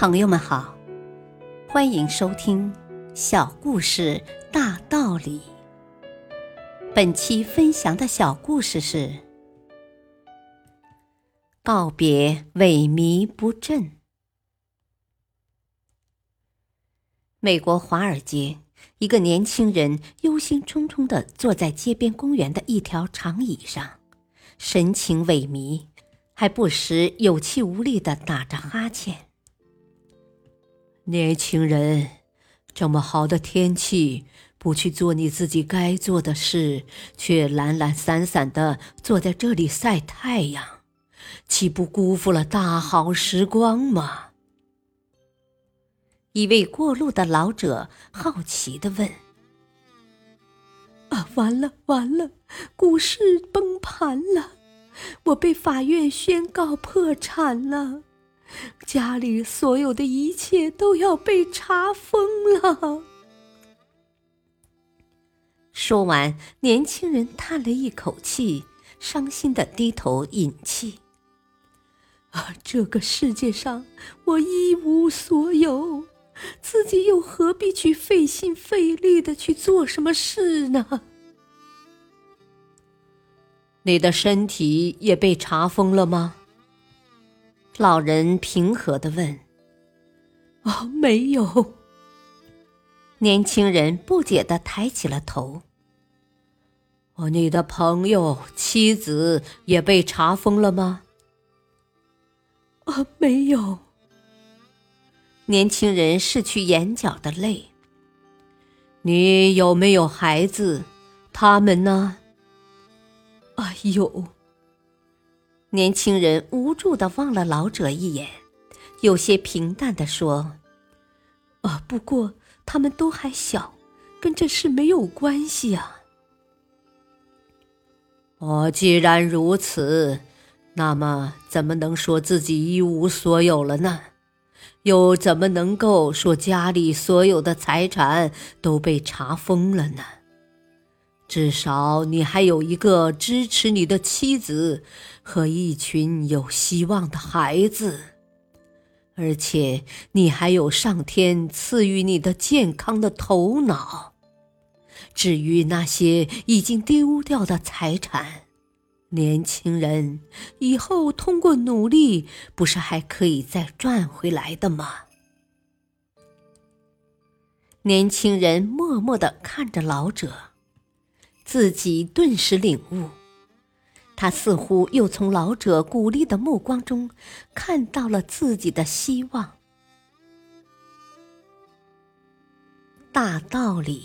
朋友们好，欢迎收听《小故事大道理》。本期分享的小故事是：告别萎靡不振。美国华尔街，一个年轻人忧心忡忡的坐在街边公园的一条长椅上，神情萎靡，还不时有气无力的打着哈欠。年轻人，这么好的天气，不去做你自己该做的事，却懒懒散散的坐在这里晒太阳，岂不辜负了大好时光吗？一位过路的老者好奇的问：“啊，完了完了，股市崩盘了，我被法院宣告破产了。”家里所有的一切都要被查封了。说完，年轻人叹了一口气，伤心的低头饮泣。啊，这个世界上我一无所有，自己又何必去费心费力的去做什么事呢？你的身体也被查封了吗？老人平和的问：“哦，没有。”年轻人不解的抬起了头。“哦，你的朋友、妻子也被查封了吗？”“啊，没有。”年轻人拭去眼角的泪。“你有没有孩子？他们呢？”“啊，有。”年轻人无助的望了老者一眼，有些平淡的说：“啊，不过他们都还小，跟这事没有关系啊。”哦，既然如此，那么怎么能说自己一无所有了呢？又怎么能够说家里所有的财产都被查封了呢？至少你还有一个支持你的妻子和一群有希望的孩子，而且你还有上天赐予你的健康的头脑。至于那些已经丢掉的财产，年轻人，以后通过努力，不是还可以再赚回来的吗？年轻人默默的看着老者。自己顿时领悟，他似乎又从老者鼓励的目光中看到了自己的希望。大道理，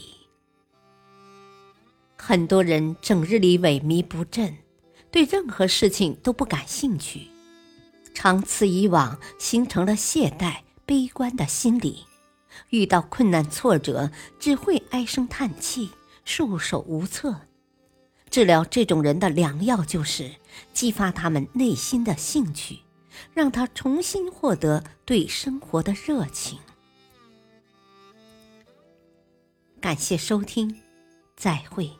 很多人整日里萎靡不振，对任何事情都不感兴趣，长此以往，形成了懈怠、悲观的心理，遇到困难挫折，只会唉声叹气。束手无策，治疗这种人的良药就是激发他们内心的兴趣，让他重新获得对生活的热情。感谢收听，再会。